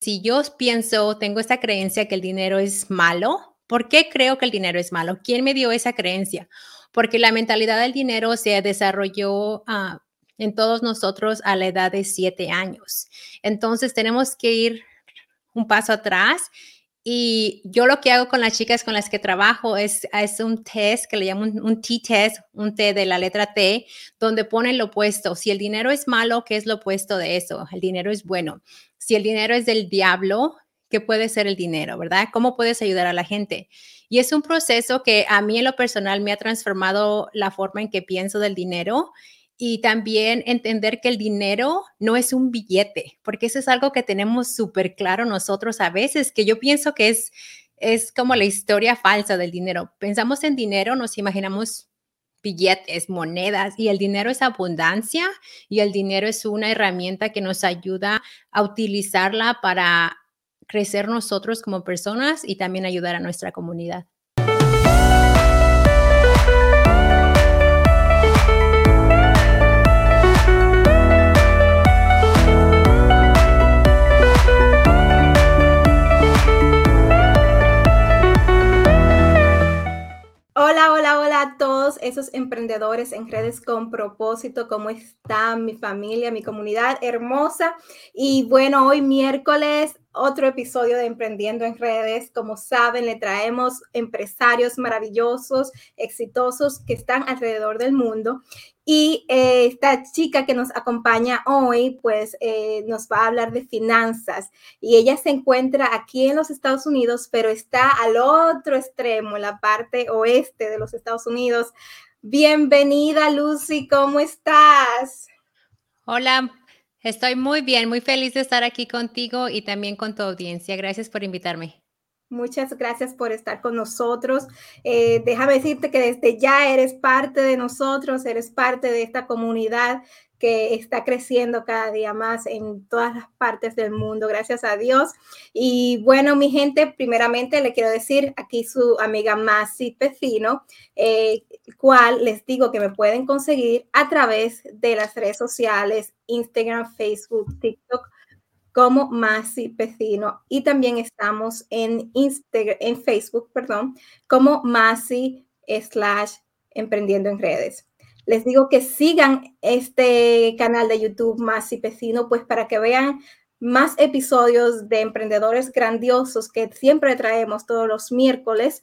si yo pienso, tengo esta creencia que el dinero es malo, ¿por qué creo que el dinero es malo? ¿Quién me dio esa creencia? Porque la mentalidad del dinero se desarrolló uh, en todos nosotros a la edad de siete años. Entonces tenemos que ir un paso atrás y yo lo que hago con las chicas con las que trabajo es, es un test que le llamo un, T-test, un T de la letra T, donde ponen lo opuesto. Si el dinero es malo, ¿qué es lo opuesto de eso? El dinero es bueno. Si el dinero es del diablo, ¿qué puede ser el dinero, verdad? ¿Cómo puedes ayudar a la gente? Y es un proceso que a mí en lo personal me ha transformado la forma en que pienso del dinero y también entender que el dinero no es un billete, porque eso es algo que tenemos súper claro nosotros a veces, que yo pienso que es, es como la historia falsa del dinero. Pensamos en dinero, nos imaginamos billetes, monedas y el dinero es abundancia y el dinero es una herramienta que nos ayuda a utilizarla para crecer nosotros como personas y también ayudar a nuestra comunidad. Hola, hola, hola a todos esos emprendedores en redes con propósito. ¿Cómo está mi familia, mi comunidad hermosa? Y bueno, hoy miércoles, otro episodio de Emprendiendo en redes. Como saben, le traemos empresarios maravillosos, exitosos que están alrededor del mundo. Y eh, esta chica que nos acompaña hoy, pues eh, nos va a hablar de finanzas. Y ella se encuentra aquí en los Estados Unidos, pero está al otro extremo, en la parte oeste de los Estados Unidos. Bienvenida, Lucy, ¿cómo estás? Hola, estoy muy bien, muy feliz de estar aquí contigo y también con tu audiencia. Gracias por invitarme. Muchas gracias por estar con nosotros. Eh, déjame decirte que desde ya eres parte de nosotros, eres parte de esta comunidad que está creciendo cada día más en todas las partes del mundo, gracias a Dios. Y bueno, mi gente, primeramente le quiero decir aquí su amiga Masi Pecino, eh, cual les digo que me pueden conseguir a través de las redes sociales, Instagram, Facebook, TikTok como Masi Pecino y también estamos en Instagram, en Facebook, perdón, como Masi slash emprendiendo en redes. Les digo que sigan este canal de YouTube Masi Pecino, pues para que vean más episodios de emprendedores grandiosos que siempre traemos todos los miércoles.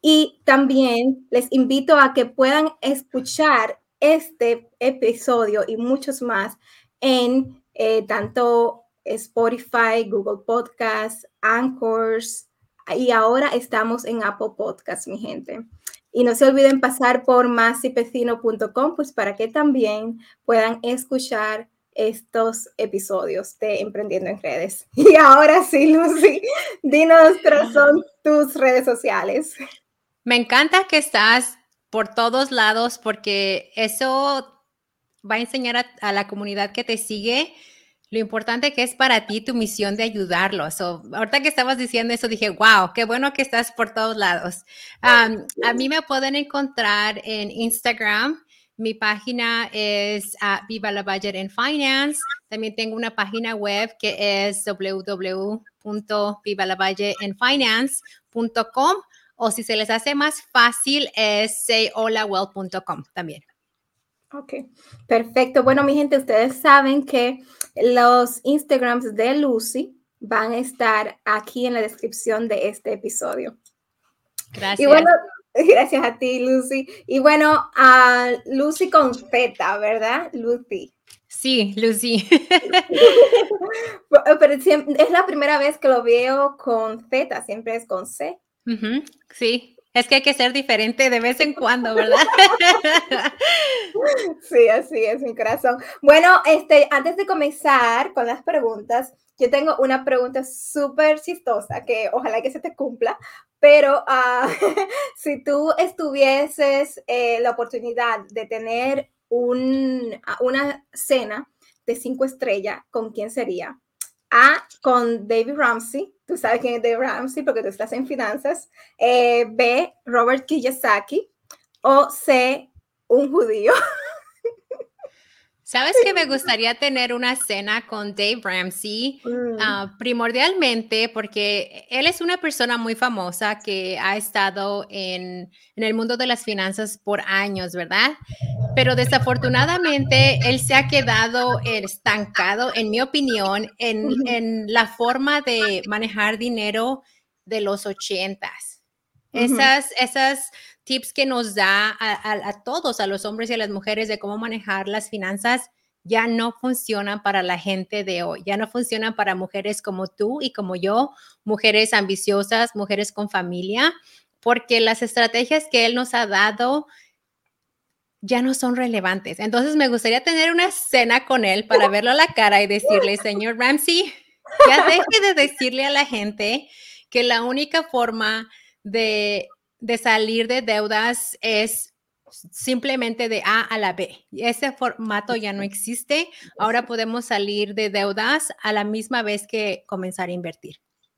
Y también les invito a que puedan escuchar este episodio y muchos más en eh, tanto Spotify, Google Podcasts, Anchors y ahora estamos en Apple Podcasts, mi gente. Y no se olviden pasar por masipecino.com, pues para que también puedan escuchar estos episodios de Emprendiendo en Redes. Y ahora sí, Lucy, dinos cuáles son tus redes sociales. Me encanta que estás por todos lados porque eso va a enseñar a, a la comunidad que te sigue lo importante que es para ti tu misión de ayudarlos. ahorita que estabas diciendo eso, dije, wow, qué bueno que estás por todos lados. a mí me pueden encontrar en Instagram. Mi página es uh, Viva la Budget and Finance. También tengo una página web que es www.vivalabudgetandfinance.com o si se les hace más fácil es sayholawell.com también. Ok, perfecto. Bueno, mi gente, ustedes saben que los Instagrams de Lucy van a estar aquí en la descripción de este episodio. Gracias. Y bueno, gracias a ti, Lucy. Y bueno, a Lucy con Z, ¿verdad? Lucy. Sí, Lucy. Pero es la primera vez que lo veo con Z, siempre es con C. Sí, es que hay que ser diferente de vez en cuando, ¿verdad? Sí, así es mi corazón. Bueno, este, antes de comenzar con las preguntas, yo tengo una pregunta súper chistosa que ojalá que se te cumpla, pero uh, si tú estuvieses eh, la oportunidad de tener un, una cena de cinco estrellas, ¿con quién sería? A, con David Ramsey, tú sabes quién es David Ramsey porque tú estás en finanzas. Eh, B, Robert Kiyosaki. O C, un judío. Sabes que me gustaría tener una cena con Dave Ramsey, ah, primordialmente porque él es una persona muy famosa que ha estado en, en, el mundo de las finanzas por años, ¿verdad? Pero desafortunadamente él se ha quedado estancado, en mi opinión, en, en la forma de manejar dinero de los ochentas. Esas, esas tips que nos da a, todos, a los hombres y a las mujeres de cómo manejar las finanzas, ya no funcionan para la gente de hoy, ya no funcionan para mujeres como tú y como yo, mujeres ambiciosas, mujeres con familia, porque las estrategias que él nos ha dado ya no son relevantes. Entonces me gustaría tener una cena con él para verlo a la cara y decirle, señor Ramsey, ya deje de decirle a la gente que la única forma de de salir de deudas es simplemente de A a la B. Ese formato ya no existe. Ahora podemos salir de deudas a la misma vez que comenzar a invertir.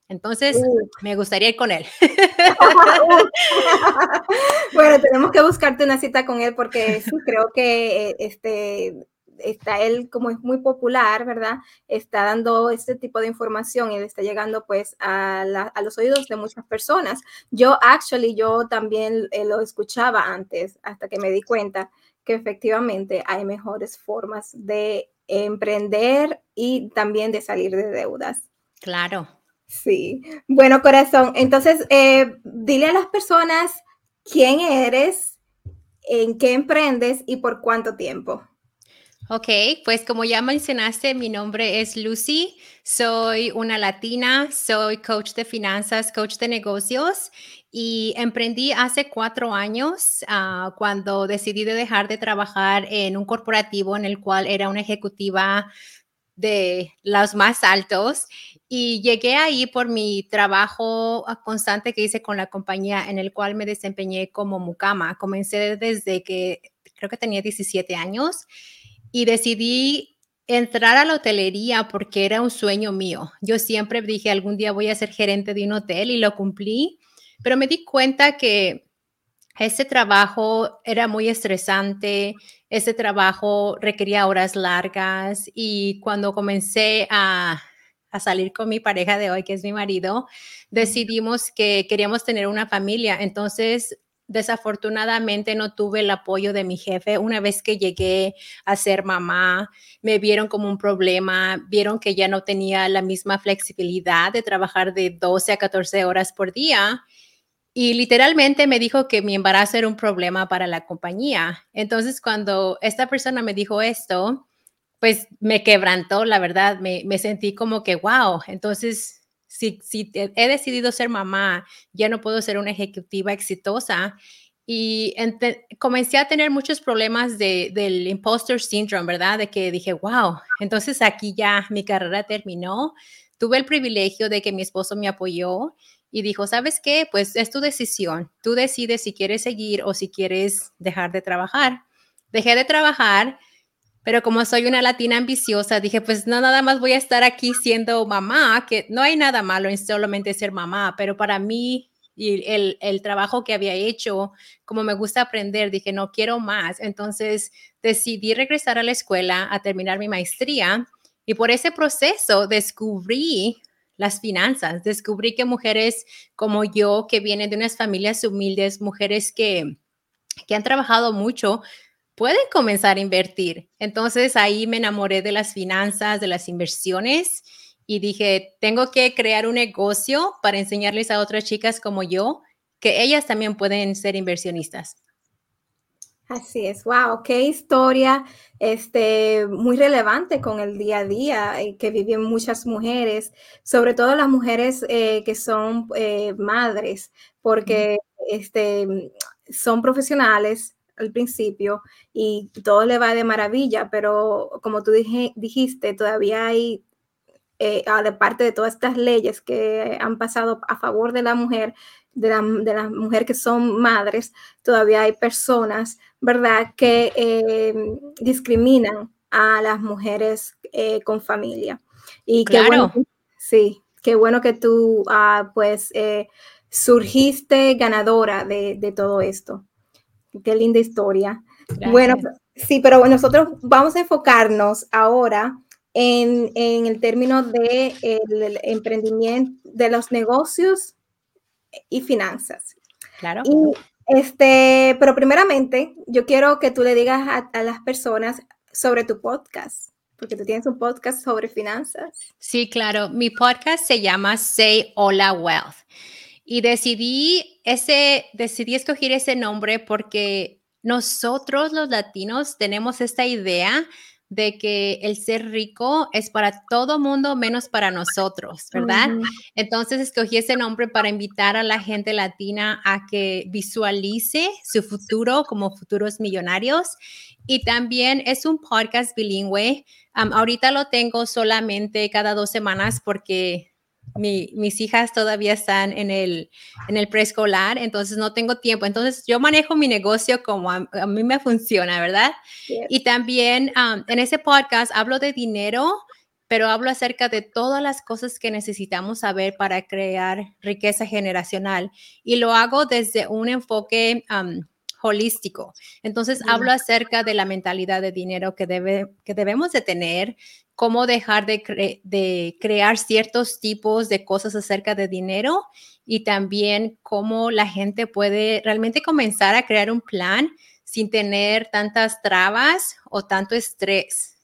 Entonces, me gustaría ir con él. bueno, tenemos que buscarte una cita con él porque creo que eh, este, está él, como es muy popular, ¿verdad? Está dando este tipo de información y le está llegando pues a, los oídos de muchas personas. Yo, actually, yo también eh, lo escuchaba antes hasta que me di cuenta que efectivamente hay mejores formas de emprender y también de salir de deudas. Claro. Sí. Bueno, corazón, entonces eh, dile a las personas quién eres, en qué emprendes y por cuánto tiempo. Ok, pues como ya mencionaste, mi nombre es Lucy, soy una latina, soy coach de finanzas, coach de negocios y emprendí hace cuatro años ah, cuando decidí de dejar de trabajar en un corporativo en el cual era una ejecutiva de los más altos y llegué ahí por mi trabajo ah, constante que hice con la compañía en el cual me desempeñé como mucama. Comencé desde que creo que tenía 17 años y decidí entrar a la hotelería porque era un sueño mío. Yo siempre dije, algún día voy a ser gerente de un hotel y lo cumplí, pero me di cuenta que ese trabajo era muy estresante, ese trabajo requería horas largas y cuando comencé a, a salir con mi pareja de hoy, que es mi marido, decidimos que queríamos tener una familia. Entonces Desafortunadamente no tuve el apoyo de mi jefe. Una vez que llegué a ser mamá, me vieron como un problema, vieron que ya no tenía la misma flexibilidad de trabajar de 12 a 14 horas por día. Y literalmente me dijo que mi embarazo era un problema para la compañía. Entonces, cuando esta persona me dijo esto, pues me quebrantó, la verdad, me, sentí como que, wow, entonces si, he decidido ser mamá, ya no puedo ser una ejecutiva exitosa. Y comencé a tener muchos problemas de, del imposter syndrome, ¿verdad? De que dije, wow, entonces aquí ya mi carrera terminó. Tuve el privilegio de que mi esposo me apoyó y dijo, ¿sabes qué? Pues es tu decisión. Tú decides si quieres seguir o si quieres dejar de trabajar. Dejé de trabajar pero como soy una latina ambiciosa, dije, pues no, nada más voy a estar aquí siendo mamá, que no hay nada malo en solamente ser mamá, pero para mí y el, el, trabajo que había hecho, como me gusta aprender, dije, no quiero más. Entonces decidí regresar a la escuela a terminar mi maestría y por ese proceso descubrí las finanzas, descubrí que mujeres como yo, que vienen de unas familias humildes, mujeres que, que han trabajado mucho, pueden comenzar a invertir. Entonces ahí me enamoré de las finanzas, de las inversiones y dije, tengo que crear un negocio para enseñarles a otras chicas como yo que ellas también pueden ser inversionistas. Así es, wow, qué historia este, muy relevante con el día a día eh, que viven muchas mujeres, sobre todo las mujeres eh, que son eh, madres, porque este, son profesionales, al principio y todo le va de maravilla, pero como tú dijiste, todavía hay, eh, de parte de todas estas leyes que han pasado a favor de la mujer, de la, de mujer que son madres, todavía hay personas, ¿verdad?, que em, discriminan a las mujeres eh, con familia. Y qué bueno, sí, qué bueno que tú, ah, pues, eh, surgiste ganadora de todo esto. Qué linda historia. Bueno, Sí, pero nosotros vamos a enfocarnos ahora en, el término de el, emprendimiento, de los negocios y finanzas. Claro. este, pero primeramente, yo quiero que tú le digas a, a las personas sobre tu podcast porque tú tienes un podcast sobre finanzas. Sí, claro. Mi podcast se llama Say Hola Wealth. Y decidí, ese, decidí escoger ese nombre porque nosotros los latinos tenemos esta idea de que el ser rico es para todo mundo menos para nosotros, ¿verdad? Entonces escogí ese nombre para invitar a la gente latina a que visualice su futuro como futuros millonarios. Y también es un podcast bilingüe. ahorita lo tengo solamente cada dos semanas porque mis hijas todavía están en el, en el preescolar, entonces no tengo tiempo. Entonces yo manejo mi negocio como a, mí me funciona, ¿verdad? Y también en ese podcast hablo de dinero, pero hablo acerca de todas las cosas que necesitamos saber para crear riqueza generacional. Y lo hago desde un enfoque holístico. Entonces hablo acerca de la mentalidad de dinero que, debe, que debemos de tener, cómo dejar de, de, crear ciertos tipos de cosas acerca de dinero y también cómo la gente puede realmente comenzar a crear un plan sin tener tantas trabas o tanto estrés.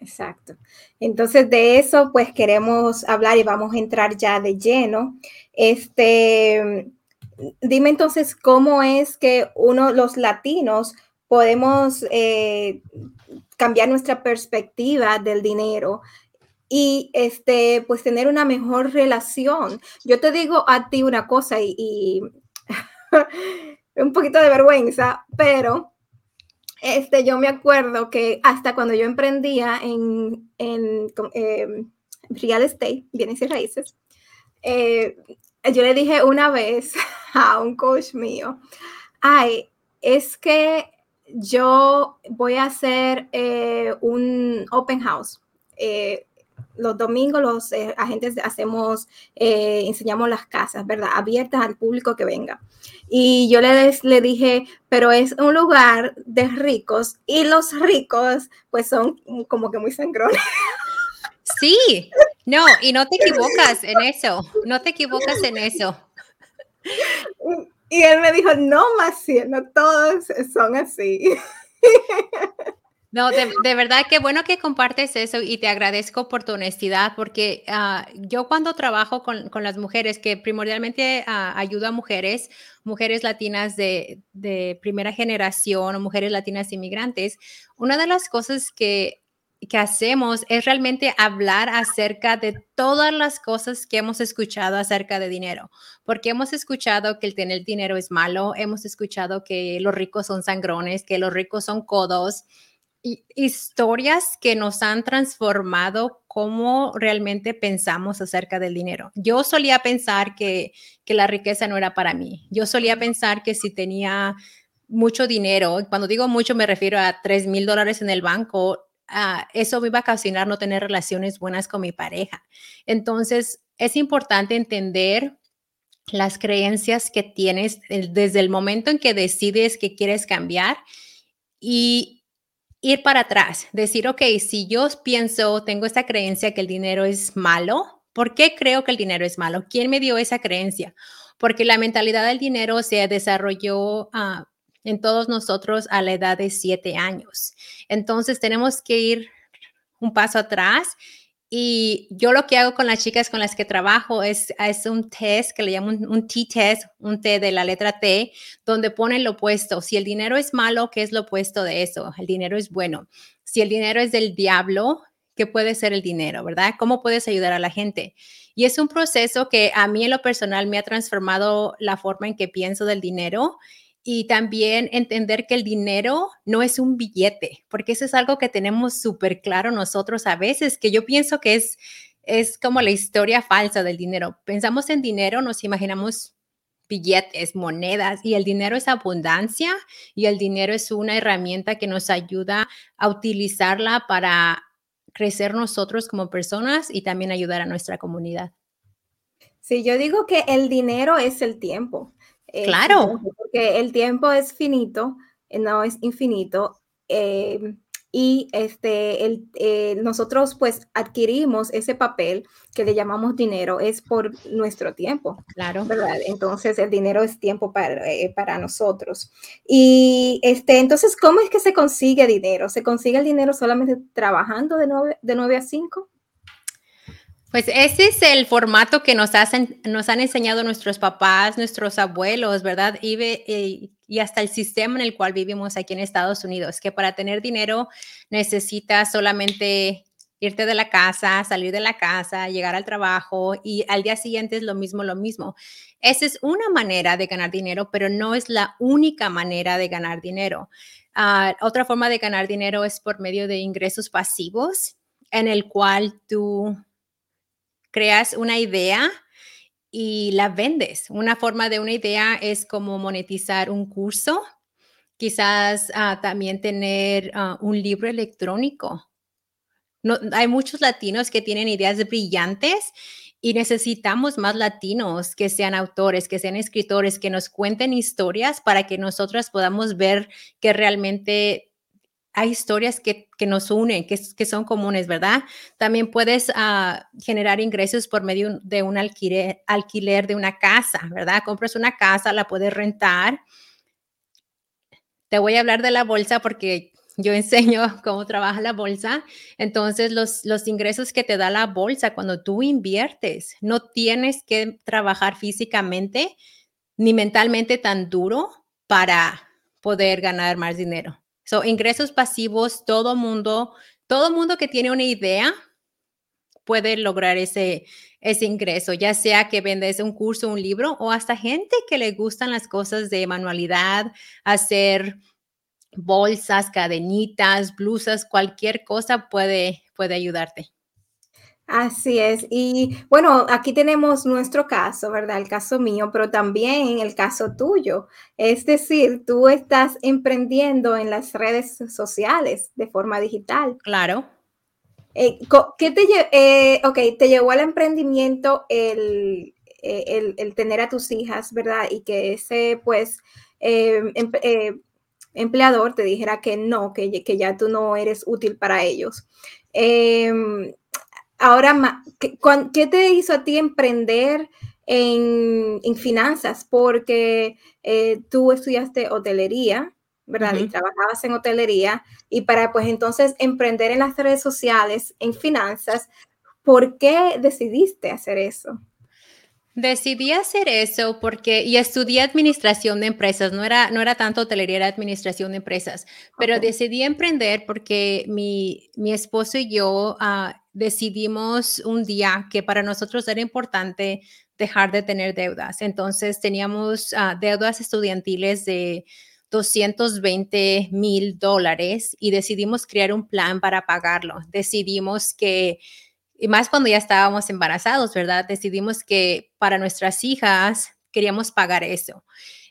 Exacto. Entonces de eso pues queremos hablar y vamos a entrar ya de lleno. Este, dime entonces cómo es que uno, los latinos, podemos eh, cambiar nuestra perspectiva del dinero y este, pues tener una mejor relación. Yo te digo a ti una cosa y, un poquito de vergüenza, pero este, yo me acuerdo que hasta cuando yo emprendía en, en em, real estate, bienes y raíces, eh, yo le dije una vez a un coach mío, ay, es que yo voy a hacer eh, un open house. Eh, los domingos los eh, agentes hacemos, enseñamos las casas, ¿verdad? Abiertas al público que venga. Y yo le, le dije, pero es un lugar de ricos y los ricos pues son como que muy sangrones. Sí, no, y no te equivocas en eso, no te equivocas en eso. Y él me dijo, no, Maciel, no todos son así. No, de, verdad que bueno que compartes eso y te agradezco por tu honestidad, porque ah, yo cuando trabajo con, las mujeres, que primordialmente uh, ayudo a mujeres, mujeres latinas de, de, primera generación o mujeres latinas inmigrantes, una de las cosas que que hacemos es realmente hablar acerca de todas las cosas que hemos escuchado acerca de dinero, porque hemos escuchado que el tener dinero es malo, hemos escuchado que los ricos son sangrones, que los ricos son codos, y historias que nos han transformado cómo realmente pensamos acerca del dinero. Yo solía pensar que, que la riqueza no era para mí. Yo solía pensar que si tenía mucho dinero, cuando digo mucho me refiero a 3 mil dólares en el banco, Ah, eso me iba a ocasionar no tener relaciones buenas con mi pareja. Entonces, es importante entender las creencias que tienes desde el momento en que decides que quieres cambiar y ir para atrás, decir, ok, si yo pienso, tengo esta creencia que el dinero es malo, ¿por qué creo que el dinero es malo? ¿Quién me dio esa creencia? Porque la mentalidad del dinero se desarrolló uh, en todos nosotros a la edad de siete años. Entonces tenemos que ir un paso atrás y yo lo que hago con las chicas con las que trabajo es, es un test que le llamo un, T-test, un T de la letra T, donde ponen lo opuesto. Si el dinero es malo, ¿qué es lo opuesto de eso? El dinero es bueno. Si el dinero es del diablo, ¿qué puede ser el dinero, verdad? ¿Cómo puedes ayudar a la gente? Y es un proceso que a mí en lo personal me ha transformado la forma en que pienso del dinero y también entender que el dinero no es un billete, porque eso es algo que tenemos súper claro nosotros a veces, que yo pienso que es, es como la historia falsa del dinero. Pensamos en dinero, nos imaginamos billetes, monedas, y el dinero es abundancia y el dinero es una herramienta que nos ayuda a utilizarla para crecer nosotros como personas y también ayudar a nuestra comunidad. Sí, yo digo que el dinero es el tiempo. Claro. Porque el tiempo es finito, eh, no es infinito. eh, y este, el, eh, nosotros pues adquirimos ese papel que le llamamos dinero, es por nuestro tiempo. Claro. ¿verdad? Entonces el dinero es tiempo para, eh, para nosotros. Y este, entonces, ¿cómo es que se consigue dinero? ¿Se consigue el dinero solamente trabajando de 9, de 9 a 5? Pues ese es el formato que nos, hacen, nos han enseñado nuestros papás, nuestros abuelos, ¿verdad? Y, hasta el sistema en el cual vivimos aquí en Estados Unidos, que para tener dinero necesitas solamente irte de la casa, salir de la casa, llegar al trabajo y al día siguiente es lo mismo, lo mismo. Esa es una manera de ganar dinero, pero no es la única manera de ganar dinero. Uh, otra forma de ganar dinero es por medio de ingresos pasivos, en el cual tú creas una idea y la vendes. Una forma de una idea es como monetizar un curso, quizás uh, también tener uh, un libro electrónico. No, hay muchos latinos que tienen ideas brillantes y necesitamos más latinos que sean autores, que sean escritores, que nos cuenten historias para que nosotros podamos ver que realmente hay historias que, nos unen, que, que, son comunes, ¿verdad? También puedes ah, generar ingresos por medio de un alquiler, alquiler de una casa, ¿verdad? Compras una casa, la puedes rentar. Te voy a hablar de la bolsa porque yo enseño cómo trabaja la bolsa. Entonces, los, los ingresos que te da la bolsa cuando tú inviertes, no tienes que trabajar físicamente ni mentalmente tan duro para poder ganar más dinero. So, ingresos pasivos, todo mundo, todo mundo que tiene una idea puede lograr ese, ese ingreso, ya sea que vendes un curso, un libro o hasta gente que le gustan las cosas de manualidad, hacer bolsas, cadenitas, blusas, cualquier cosa puede, puede ayudarte. Así es. Y bueno, aquí tenemos nuestro caso, ¿verdad? El caso mío, pero también el caso tuyo. Es decir, tú estás emprendiendo en las redes sociales de forma digital. Claro. Eh, ¿Qué te, eh, okay, te llevó al emprendimiento el, eh, el, tener a tus hijas, ¿verdad? Y que ese, pues, em, empleador te dijera que no, que, que ya tú no eres útil para ellos. Em, Ahora, ¿qué, te hizo a ti emprender en, finanzas? Porque eh, tú estudiaste hotelería, ¿verdad? Y trabajabas en hotelería y para pues entonces emprender en las redes sociales, en finanzas, ¿por qué decidiste hacer eso? Decidí hacer eso porque, y estudié administración de empresas, no era, no era tanto hotelería, era administración de empresas, pero decidí emprender porque mi, mi esposo y yo uh, decidimos un día que para nosotros era importante dejar de tener deudas. Entonces teníamos ah, deudas estudiantiles de 220 mil dólares y decidimos crear un plan para pagarlo. Decidimos que, y más cuando ya estábamos embarazados, ¿verdad? Decidimos que para nuestras hijas queríamos pagar eso.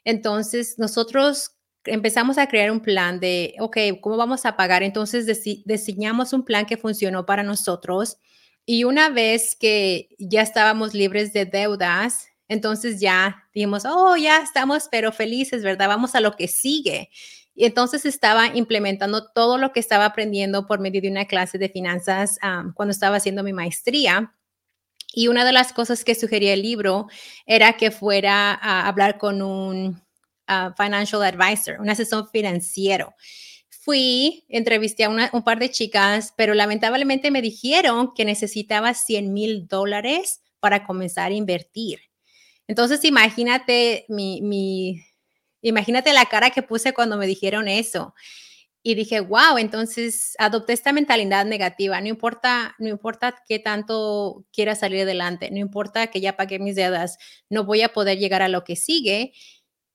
Entonces nosotros empezamos a crear un plan de, ok, ¿cómo vamos a pagar? Entonces diseñamos un plan que funcionó para nosotros y una vez que ya estábamos libres de deudas, entonces ya dijimos, oh, ya estamos, pero felices, ¿verdad? Vamos a lo que sigue. Y entonces estaba implementando todo lo que estaba aprendiendo por medio de una clase de finanzas cuando estaba haciendo mi maestría. Y una de las cosas que sugería el libro era que fuera a hablar con un financial advisor, un asesor financiero. Fui, entrevisté a un par de chicas, pero lamentablemente me dijeron que necesitaba 100 mil dólares para comenzar a invertir. Entonces, imagínate mi, mi, imagínate la cara que puse cuando me dijeron eso. Y dije, wow, entonces adopté esta mentalidad negativa. No importa, no importa qué tanto quiera salir adelante, no importa que ya pagué mis deudas, no voy a poder llegar a lo que sigue.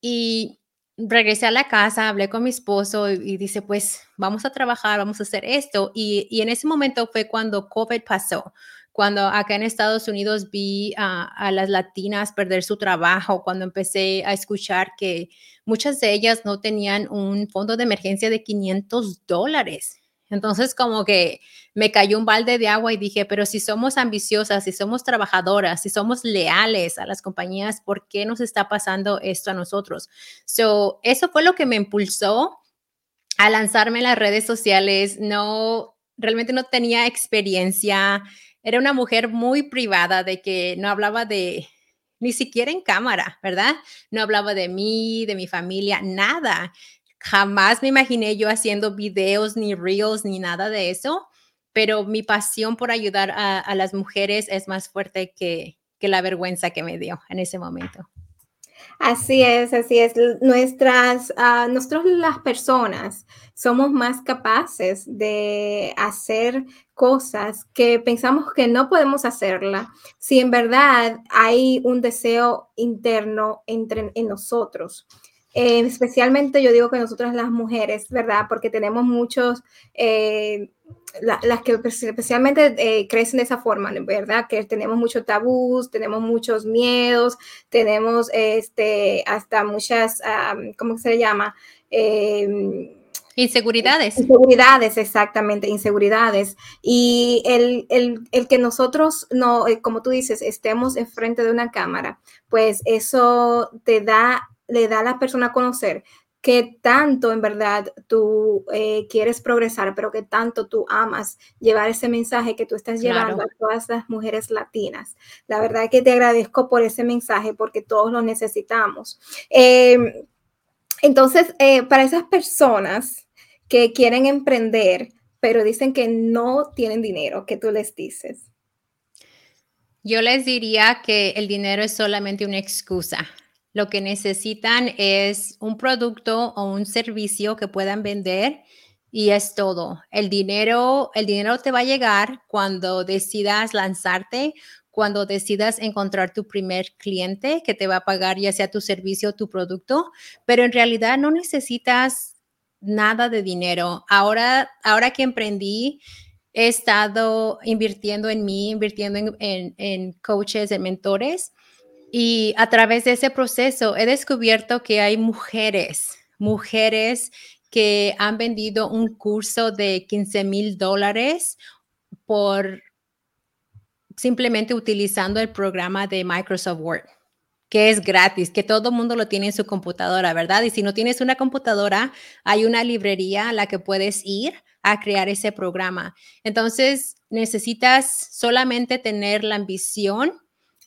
Y regresé a la casa, hablé con mi esposo y, dice, pues vamos a trabajar, vamos a hacer esto. Y, y, en ese momento fue cuando COVID pasó, cuando acá en Estados Unidos vi a, a, las latinas perder su trabajo, cuando empecé a escuchar que muchas de ellas no tenían un fondo de emergencia de 500 dólares. Entonces como que me cayó un balde de agua y dije, pero si somos ambiciosas, si somos trabajadoras, si somos leales a las compañías, ¿por qué nos está pasando esto a nosotros? So, eso fue lo que me impulsó a lanzarme en las redes sociales, no, realmente no tenía experiencia. Era una mujer muy privada de que no hablaba de, ni siquiera en cámara, ¿verdad? No hablaba de mí, de mi familia, nada. Jamás me imaginé yo haciendo videos, ni reels, ni nada de eso, pero mi pasión por ayudar a, las mujeres es más fuerte que, la vergüenza que me dio en ese momento. Así es, así es. Nuestras, uh, las personas somos más capaces de hacer cosas que pensamos que no podemos hacerla si en verdad hay un deseo interno entre en nosotros. Eh, especialmente yo digo que nosotras las mujeres, ¿verdad? Porque tenemos muchos, eh, las que especialmente eh, crecen de esa forma, ¿verdad? Que tenemos muchos tabús, tenemos muchos miedos, tenemos este, hasta muchas, ¿cómo se le llama? Inseguridades. Inseguridades, exactamente, inseguridades. Y el, el, el, que nosotros, no, como tú dices, estemos enfrente de una cámara, pues eso te da le da a la persona a conocer que tanto en verdad tú eh, quieres progresar, pero que tanto tú amas llevar ese mensaje que tú estás llevando a todas las mujeres latinas. La verdad es que te agradezco por ese mensaje porque todos lo necesitamos. Em, entonces, eh, para esas personas que quieren emprender, pero dicen que no tienen dinero, ¿qué tú les dices? Yo les diría que el dinero es solamente una excusa. Lo que necesitan es un producto o un servicio que puedan vender y es todo. El dinero, el dinero te va a llegar cuando decidas lanzarte, cuando decidas encontrar tu primer cliente que te va a pagar ya sea tu servicio o tu producto, pero en realidad no necesitas nada de dinero. Ahora, ahora que emprendí, he estado invirtiendo en mí, invirtiendo en, en, en coaches, en mentores y a través de ese proceso he descubierto que hay mujeres, mujeres que han vendido un curso de 15 mil dólares por simplemente utilizando el programa de Microsoft Word, que es gratis, que todo el mundo lo tiene en su computadora, ¿verdad? Y si no tienes una computadora, hay una librería a la que puedes ir a crear ese programa. Entonces, necesitas solamente tener la ambición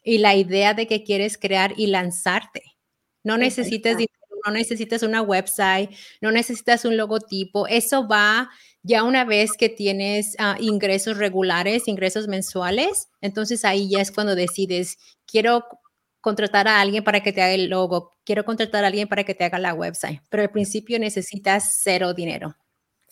y la idea de que quieres crear y lanzarte. No necesitas no necesitas una website, no necesitas un logotipo. Eso va ya una vez que tienes ah, ingresos regulares, ingresos mensuales. Entonces ahí ya es cuando decides, quiero contratar a alguien para que te haga el logo, quiero contratar a alguien para que te haga la website. Pero al principio necesitas cero dinero.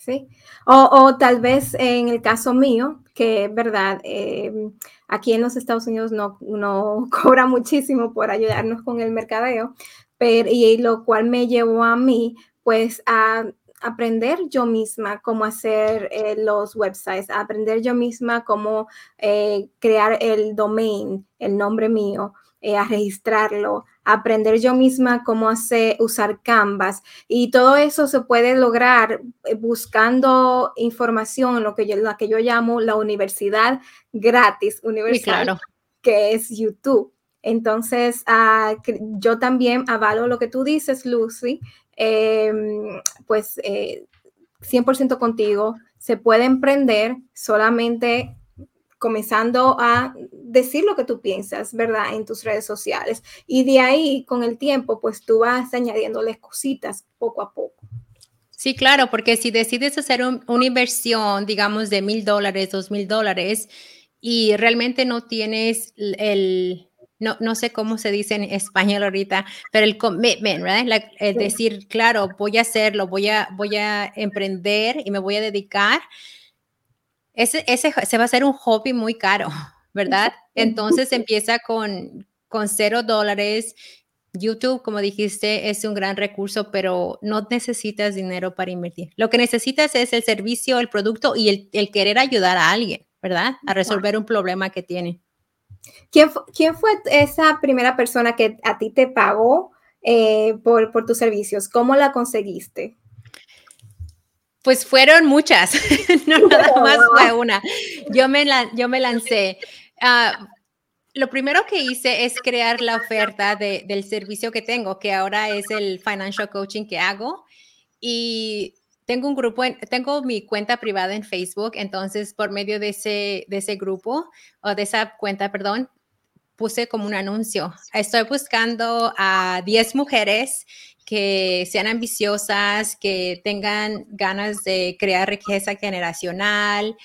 Sí. O, tal vez en el caso mío, que es verdad, em, aquí en los Estados Unidos no, no cobra muchísimo por ayudarnos con el mercadeo, pero, y lo cual me llevó a mí, pues, a aprender yo misma cómo hacer eh, los websites, a aprender yo misma cómo eh, crear el domain, el nombre mío, eh, a registrarlo, aprender yo misma cómo hacer, usar Canvas. Y todo eso se puede lograr eh, buscando información, lo que yo, la que yo llamo la universidad gratis, universal, que es YouTube. Entonces, ah, yo también avalo lo que tú dices, Lucy, em, pues 100% eh, contigo. Se puede emprender solamente comenzando a decir lo que tú piensas, ¿verdad? En tus redes sociales. Y de ahí, con el tiempo, pues tú vas añadiéndoles cositas poco a poco. Sí, claro, porque si decides hacer una inversión, digamos, de mil dólares, dos mil dólares, y realmente no tienes el, no, no, sé cómo se dice en español ahorita, pero el commitment, ¿verdad? es decir, claro, voy a hacerlo, voy a, voy a emprender y me voy a dedicar ese, ese se va a ser un hobby muy caro, ¿verdad? Entonces empieza con, con cero dólares. YouTube, como dijiste, es un gran recurso, pero no necesitas dinero para invertir. Lo que necesitas es el servicio, el producto y el, el querer ayudar a alguien, ¿verdad? A resolver un problema que tiene. ¿Quién, ¿Quién, fue esa primera persona que a ti te pagó eh, por, por tus servicios? ¿Cómo la conseguiste? Pues fueron muchas, no nada más fue una. Yo me, yo me lancé. Ah, lo primero que hice es crear la oferta del servicio que tengo, que ahora es el financial coaching que hago. Y tengo un grupo, tengo mi cuenta privada en Facebook, entonces por medio de ese, de ese grupo o de esa cuenta, perdón, puse como un anuncio. Estoy buscando a 10 mujeres que sean ambiciosas, que tengan ganas de crear riqueza generacional,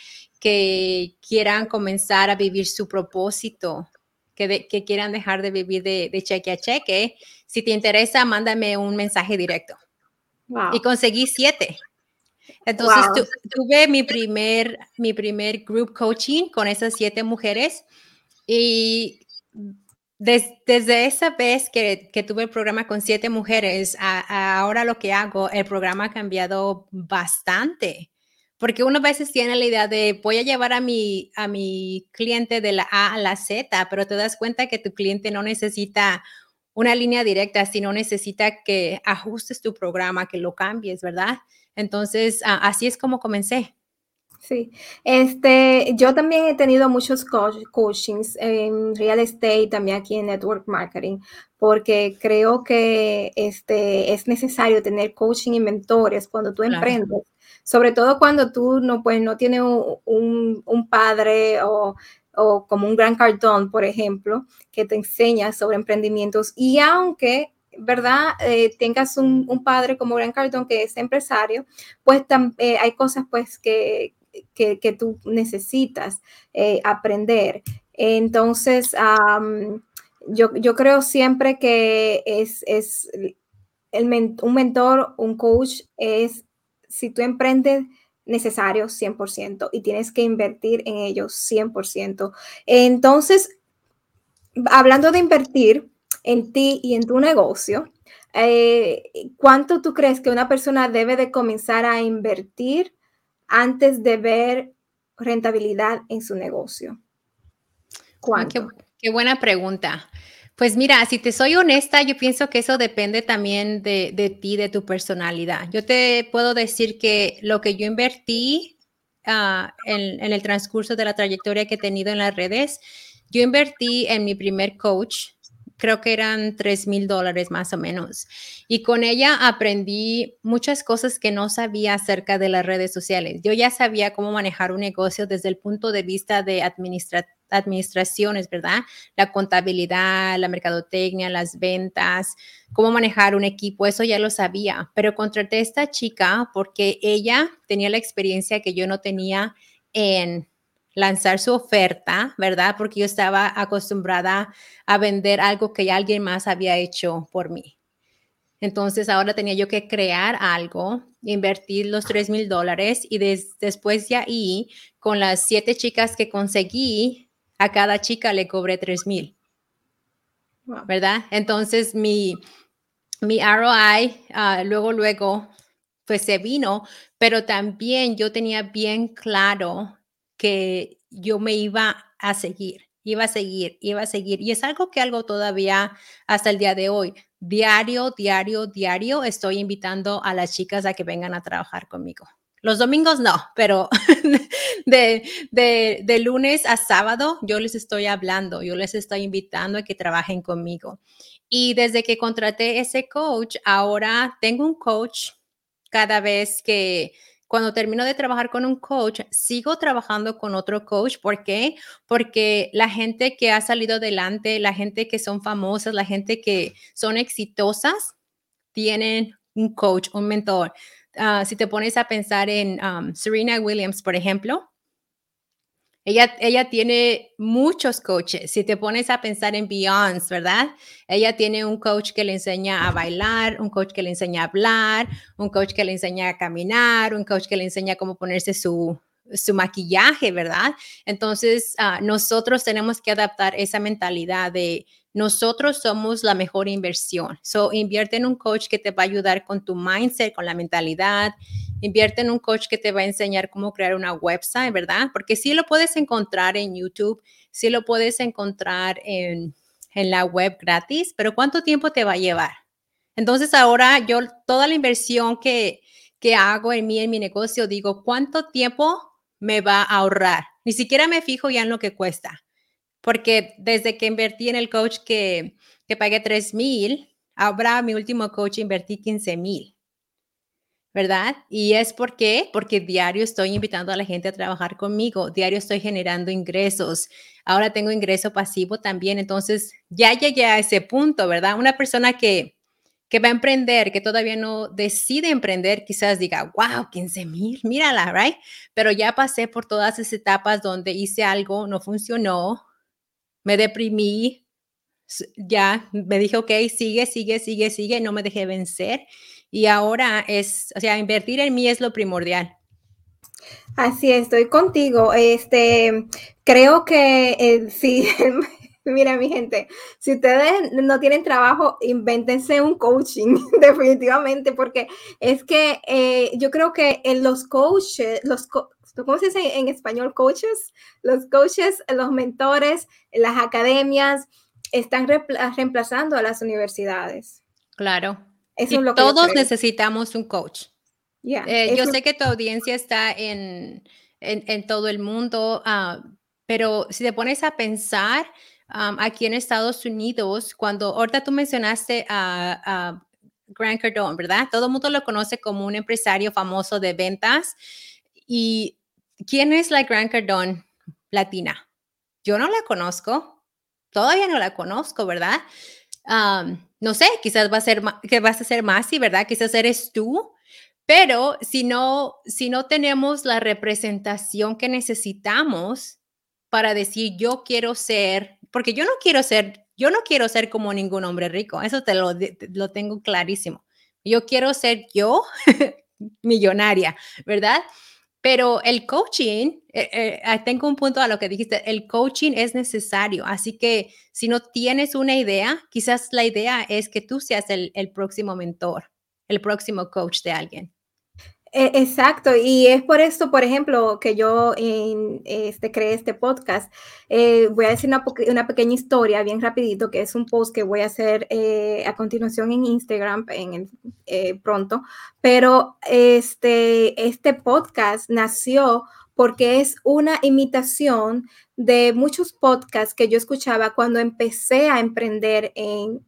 que quieran comenzar a vivir su propósito, que, que quieran dejar de vivir de, de, cheque a cheque. Si te interesa, mándame un mensaje directo. Y conseguí siete. Entonces tuve mi primer, mi primer group coaching con esas siete mujeres y desde esa vez que, que, tuve el programa con siete mujeres, ahora lo que hago, el programa ha cambiado bastante. Porque uno a veces tiene la idea de voy a llevar a mi, a mi cliente de la A a la Z, pero te das cuenta que tu cliente no necesita una línea directa, sino necesita que ajustes tu programa, que lo cambies, ¿verdad? Entonces, así es como comencé. Sí, este, yo también he tenido muchos coachings en real estate, también aquí en network marketing, porque creo que este, es necesario tener coaching y mentores cuando tú emprendes, sobre todo cuando tú no, pues, no tienes un, un, padre o, o, como un gran cartón, por ejemplo, que te enseña sobre emprendimientos. Y aunque ¿verdad? Eh, tengas un, padre como Gran Cardón que es empresario, pues eh, hay cosas pues que, que, tú necesitas eh, aprender. Entonces, yo, yo, creo siempre que es, es el un mentor, un coach, es si tú emprendes necesario 100% y tienes que invertir en ellos 100%. Entonces, hablando de invertir, en ti y en tu negocio, eh, ¿cuánto tú crees que una persona debe de comenzar a invertir antes de ver rentabilidad en su negocio? ¿Cuánto? qué, buena pregunta. Pues mira, si te soy honesta, yo pienso que eso depende también de, ti, de tu personalidad. Yo te puedo decir que lo que yo invertí ah, en, en, el transcurso de la trayectoria que he tenido en las redes, yo invertí en mi primer coach, creo que eran 3 mil dólares más o menos. Y con ella aprendí muchas cosas que no sabía acerca de las redes sociales. Yo ya sabía cómo manejar un negocio desde el punto de vista de administraciones, ¿verdad? La contabilidad, la mercadotecnia, las ventas, cómo manejar un equipo, eso ya lo sabía. Pero contraté a esta chica porque ella tenía la experiencia que yo no tenía en lanzar su oferta, ¿verdad? Porque yo estaba acostumbrada a vender algo que ya alguien más había hecho por mí. Entonces ahora tenía yo que crear algo, invertir los 3 mil dólares y después de ahí, con las siete chicas que conseguí, a cada chica le cobré 3 mil. ¿Verdad? Entonces mi, mi ROI, ah, luego, luego, pues se vino, pero también yo tenía bien claro que yo me iba a seguir, iba a seguir, iba a seguir. Y es algo que algo todavía hasta el día de hoy, diario, diario, diario, estoy invitando a las chicas a que vengan a trabajar conmigo. Los domingos no, pero de, de, de, lunes a sábado yo les estoy hablando, yo les estoy invitando a que trabajen conmigo. Y desde que contraté ese coach, ahora tengo un coach cada vez que cuando termino de trabajar con un coach, sigo trabajando con otro coach. ¿Por qué? Porque la gente que ha salido adelante, la gente que son famosas, la gente que son exitosas, tienen un coach, un mentor. Ah, si te pones a pensar en um, Serena Williams, por ejemplo, ella, tiene muchos coaches. Si te pones a pensar en Beyoncé, ¿verdad? Ella tiene un coach que le enseña a bailar, un coach que le enseña a hablar, un coach que le enseña a caminar, un coach que le enseña cómo ponerse su, su maquillaje, ¿verdad? Entonces, ah, nosotros tenemos que adaptar esa mentalidad de nosotros somos la mejor inversión. So, invierte en un coach que te va a ayudar con tu mindset, con la mentalidad. Invierte en un coach que te va a enseñar cómo crear una website, ¿verdad? Porque sí lo puedes encontrar en YouTube, sí lo puedes encontrar en, en la web gratis, pero ¿cuánto tiempo te va a llevar? Entonces, ahora yo, toda la inversión que, que hago en mí, en mi negocio, digo, ¿cuánto tiempo me va a ahorrar? Ni siquiera me fijo ya en lo que cuesta porque desde que invertí en el coach que, que pagué 3 mil, ahora mi último coach invertí 15 mil. ¿Verdad? Y es porque, porque diario estoy invitando a la gente a trabajar conmigo, diario estoy generando ingresos, ahora tengo ingreso pasivo también, entonces ya llegué a ese punto, ¿verdad? Una persona que, que va a emprender, que todavía no decide emprender, quizás diga, wow, 15 mil, mírala, ¿right? Pero ya pasé por todas esas etapas donde hice algo, no funcionó, me deprimí, ya me dije, ok, sigue, sigue, sigue, sigue, no me dejé vencer y ahora es, o sea, invertir en mí es lo primordial. Así estoy contigo. Este, creo que eh, sí. Mira, mi gente, si ustedes no tienen trabajo, invéntense un coaching, definitivamente, porque es que eh, yo creo que en los coaches, los, ¿cómo se dice en español? Coaches, los coaches, los mentores, las academias están reemplazando a las universidades. Claro todos necesitamos un coach. Eh, yo sé que tu audiencia está en, en, todo el mundo, ah, pero si te pones a pensar aquí en Estados Unidos, cuando ahorita tú mencionaste a, Grant Cardone, ¿verdad? Todo el mundo lo conoce como un empresario famoso de ventas. ¿Y quién es la Grant Cardone latina? Yo no la conozco, todavía no la conozco, ¿verdad? No sé, quizás va a ser que vas a ser más, y ¿verdad? Quizás eres tú, pero si no, si no tenemos la representación que necesitamos para decir yo quiero ser, porque yo no quiero ser, yo no quiero ser como ningún hombre rico, eso te lo, lo tengo clarísimo. Yo quiero ser yo millonaria, ¿verdad? Pero el coaching, eh, eh, ah, tengo un punto a lo que dijiste, el coaching es necesario, así que si no tienes una idea, quizás la idea es que tú seas el, el próximo mentor, el próximo coach de alguien. E, exacto, y es por esto, por ejemplo, que yo este, creé este podcast. Eh, voy a decir una, pequeña historia bien rapidito, que es un post que voy a hacer eh, a continuación en Instagram en eh, pronto, pero este, este podcast nació porque es una imitación de muchos podcasts que yo escuchaba cuando empecé a emprender en,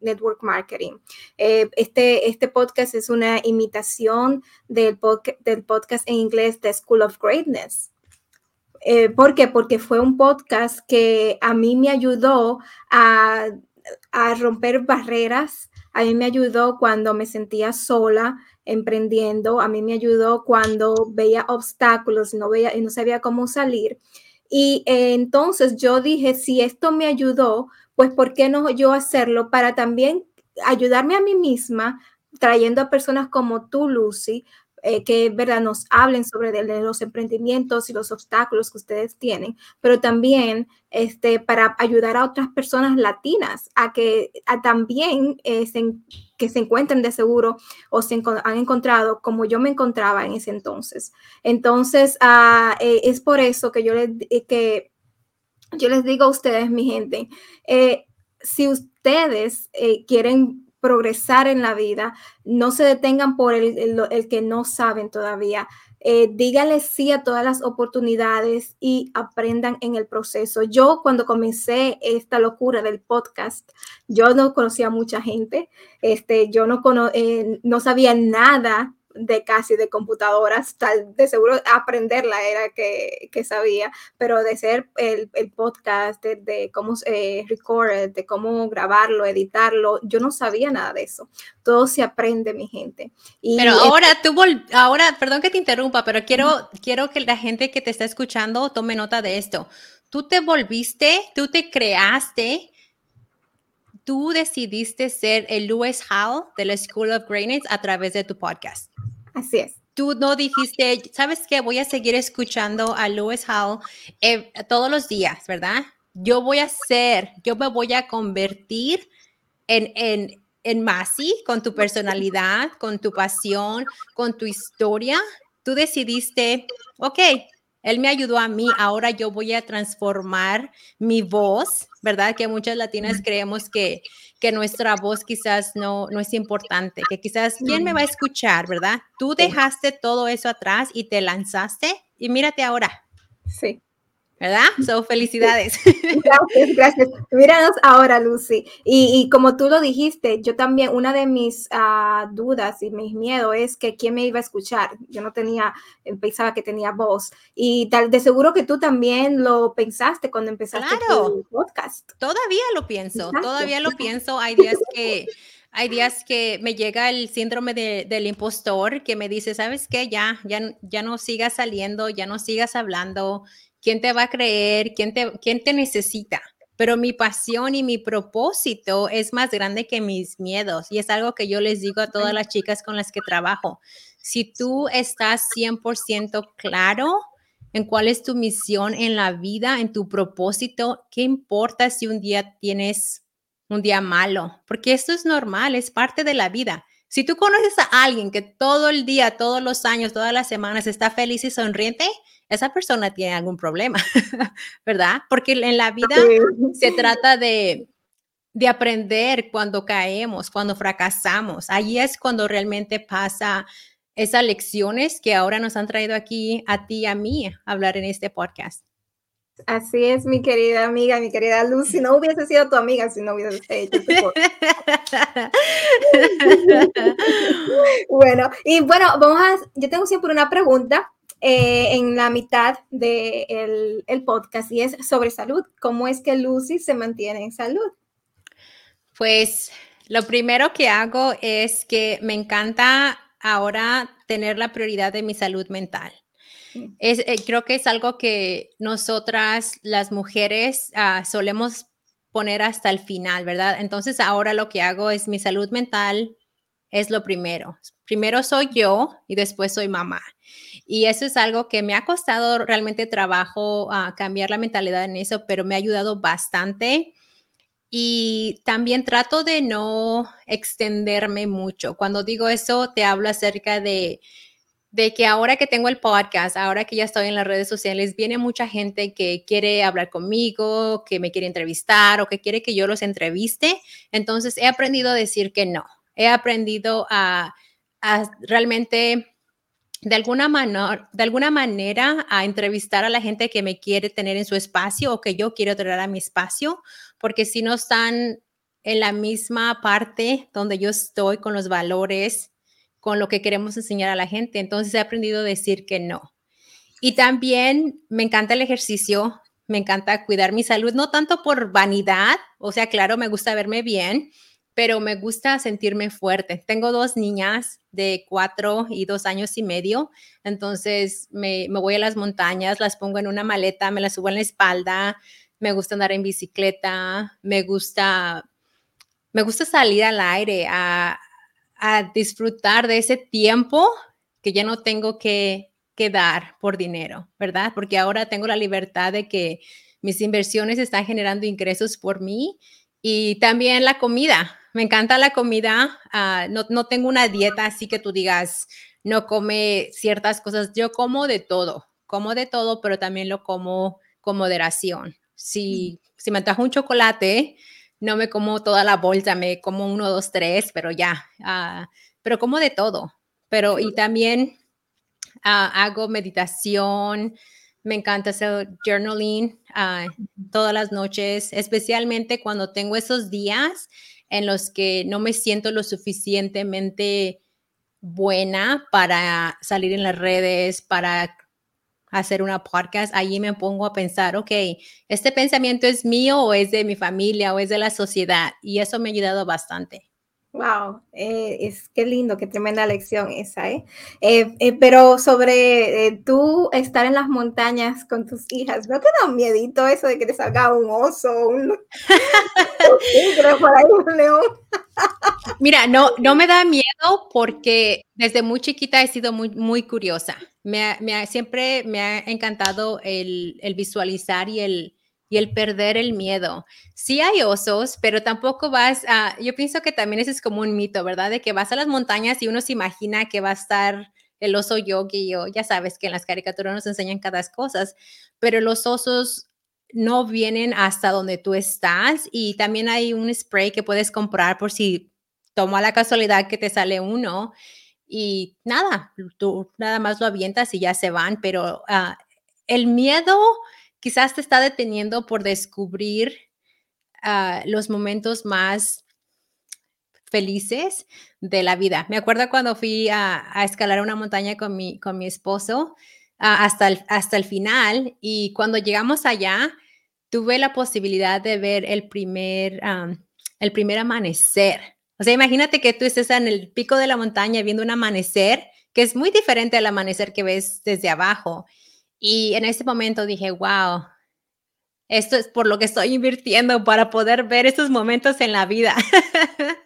network marketing. Eh, este, este podcast es una imitación del, podcast en inglés The School of Greatness. Eh, ¿Por qué? Porque fue un podcast que a mí me ayudó a romper barreras, a mí me ayudó cuando me sentía sola, emprendiendo, a mí me ayudó cuando veía obstáculos y no, veía, y no sabía cómo salir. Y eh, entonces yo dije, si esto me ayudó, pues ¿por qué no yo hacerlo para también ayudarme a mí misma, trayendo a personas como tú, Lucy, eh, que verdad nos hablen sobre los emprendimientos y los obstáculos que ustedes tienen, pero también este, para ayudar a otras personas latinas a que también eh, se, que se encuentren de seguro o se han encontrado como yo me encontraba en ese entonces. Entonces, ah, eh, es por eso que yo les, que yo les digo a ustedes, mi gente, si ustedes quieren progresar en la vida, no se detengan por el, que no saben todavía. Eh, díganle sí a todas las oportunidades y aprendan en el proceso. Yo cuando comencé esta locura del podcast, yo no conocía a mucha gente, este, yo no, eh, no sabía nada de casi de computadoras, tal, de seguro aprenderla era que, sabía, pero de ser el, podcast, de, cómo eh, record, de cómo grabarlo, editarlo, yo no sabía nada de eso. Todo se aprende, mi gente. Y pero ahora tú, ahora, perdón que te interrumpa, pero quiero, quiero que la gente que te está escuchando tome nota de esto. Tú te volviste, tú te creaste tú decidiste ser el Lewis Hall de la School of Greatness a través de tu podcast. Así es. Tú no dijiste, ¿sabes qué? Voy a seguir escuchando a Lewis Hall eh, todos los días, ¿verdad? Yo voy a ser, yo me voy a convertir en, en, en Masi con tu personalidad, con tu pasión, con tu historia. Tú decidiste, ok, él me ayudó a mí, ahora yo voy a transformar mi voz, ¿verdad? Que muchas latinas creemos que, que nuestra voz quizás no, no es importante, que quizás, ¿quién me va a escuchar, verdad? Tú dejaste todo eso atrás y te lanzaste y mírate ahora. Sí. ¿Verdad? So, felicidades. Gracias, gracias. Míranos ahora, Lucy. Y, como tú lo dijiste, yo también, una de mis ah, dudas y mis miedos es que quién me iba a escuchar. Yo no tenía, pensaba que tenía voz. Y tal, de seguro que tú también lo pensaste cuando empezaste claro. tu podcast. Todavía lo pienso, todavía lo pienso. Hay días que hay días que me llega el síndrome del impostor que me dice, ¿sabes qué? Ya, ya, ya no sigas saliendo, ya no sigas hablando, ¿quién te va a creer? ¿Quién te, quién te necesita? Pero mi pasión y mi propósito es más grande que mis miedos y es algo que yo les digo a todas las chicas con las que trabajo. Si tú estás 100% claro en cuál es tu misión en la vida, en tu propósito, ¿qué importa si un día tienes un día malo? Porque esto es normal, es parte de la vida. Si tú conoces a alguien que todo el día, todos los años, todas las semanas está feliz y sonriente, esa persona tiene algún problema, ¿verdad? Porque en la vida se trata de, de aprender cuando caemos, cuando fracasamos. Ahí es cuando realmente pasa esas lecciones que ahora nos han traído aquí a ti y a mí a hablar en este podcast. Así es, mi querida amiga, mi querida Lucy. No hubiese sido tu amiga si no hubiese hecho este bueno, y bueno, vamos a, yo tengo siempre una pregunta eh, en la mitad del de podcast y es sobre salud. ¿Cómo es que Lucy se mantiene en salud? Pues lo primero que hago es que me encanta ahora tener la prioridad de mi salud mental. Mm. Es, eh, creo que es algo que nosotras, las mujeres, ah, solemos poner hasta el final, ¿verdad? Entonces ahora lo que hago es mi salud mental es lo primero. Primero soy yo y después soy mamá. Y eso es algo que me ha costado realmente trabajo a cambiar la mentalidad en eso, pero me ha ayudado bastante. Y también trato de no extenderme mucho. Cuando digo eso, te hablo acerca de, de que ahora que tengo el podcast, ahora que ya estoy en las redes sociales, viene mucha gente que quiere hablar conmigo, que me quiere entrevistar o que quiere que yo los entreviste. Entonces he aprendido a decir que no. He aprendido a realmente de alguna, de alguna manera a entrevistar a la gente que me quiere tener en su espacio o que yo quiero tener a mi espacio, porque si no están en la misma parte donde yo estoy con los valores, con lo que queremos enseñar a la gente, entonces he aprendido a decir que no. Y también me encanta el ejercicio, me encanta cuidar mi salud, no tanto por vanidad, o sea, claro, me gusta verme bien, pero me gusta sentirme fuerte. Tengo dos niñas de cuatro y dos años y medio, entonces me, voy a las montañas, las pongo en una maleta, me las subo en la espalda, me gusta andar en bicicleta, me gusta, me gusta salir al aire, a, disfrutar de ese tiempo que ya no tengo que, que dar por dinero, ¿verdad? Porque ahora tengo la libertad de que mis inversiones están generando ingresos por mí y también la comida. Me encanta la comida. Ah, no, no, tengo una dieta así que tú digas, no come ciertas cosas. Yo como de todo, como de todo, pero también lo como con moderación. Si, si me trajo un chocolate, no me como toda la bolsa, me como uno, dos, tres, pero ya. Ah, pero como de todo. Pero y también ah, hago meditación, me encanta hacer journaling uh, todas las noches, especialmente cuando tengo esos días en los que no me siento lo suficientemente buena para salir en las redes, para hacer una podcast, allí me pongo a pensar, ok, ¿este pensamiento es mío o es de mi familia o es de la sociedad? Y eso me ha ayudado bastante. Wow, eh, es qué lindo, qué tremenda lección esa, ¿eh? eh, eh pero sobre tú estar en las montañas con tus hijas, ¿no te da un miedito eso de que te salga un oso, un, un león? Mira, no, no me da miedo porque desde muy chiquita he sido muy, muy curiosa. Me, me siempre me ha encantado el, el visualizar y el, y el perder el miedo. Sí hay osos, pero tampoco vas a, yo pienso que también ese es como un mito, ¿verdad? De que vas a las montañas y uno se imagina que va a estar el oso yogi o ya sabes que en las caricaturas nos enseñan cada cosa, pero los osos no vienen hasta donde tú estás y también hay un spray que puedes comprar por si toma la casualidad que te sale uno y nada, tú nada más lo avientas y ya se van, pero ah, el miedo quizás te está deteniendo por descubrir ah, los momentos más felices de la vida. Me acuerdo cuando fui a, escalar una montaña con mi, con mi esposo ah, hasta, el, hasta el final y cuando llegamos allá, tuve la posibilidad de ver el primer, el primer amanecer. O sea, imagínate que tú estés en el pico de la montaña viendo un amanecer que es muy diferente al amanecer que ves desde abajo. Y en ese momento dije, wow, esto es por lo que estoy invirtiendo para poder ver esos momentos en la vida.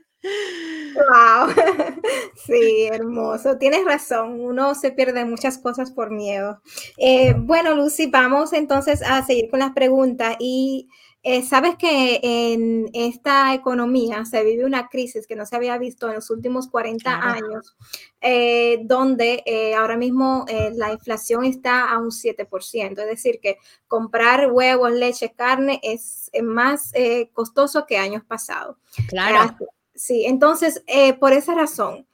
Wow, sí, hermoso. Tienes razón, uno se pierde muchas cosas por miedo. Eh, bueno, Lucy, vamos entonces a seguir con las preguntas y eh, sabes que en esta economía se vive una crisis que no se había visto en los últimos 40 años, eh, donde ahora mismo la inflación está a un 7%, es decir, que comprar huevos, leche, carne es más costoso que años pasados. Claro. Sí, entonces, eh, por esa razón,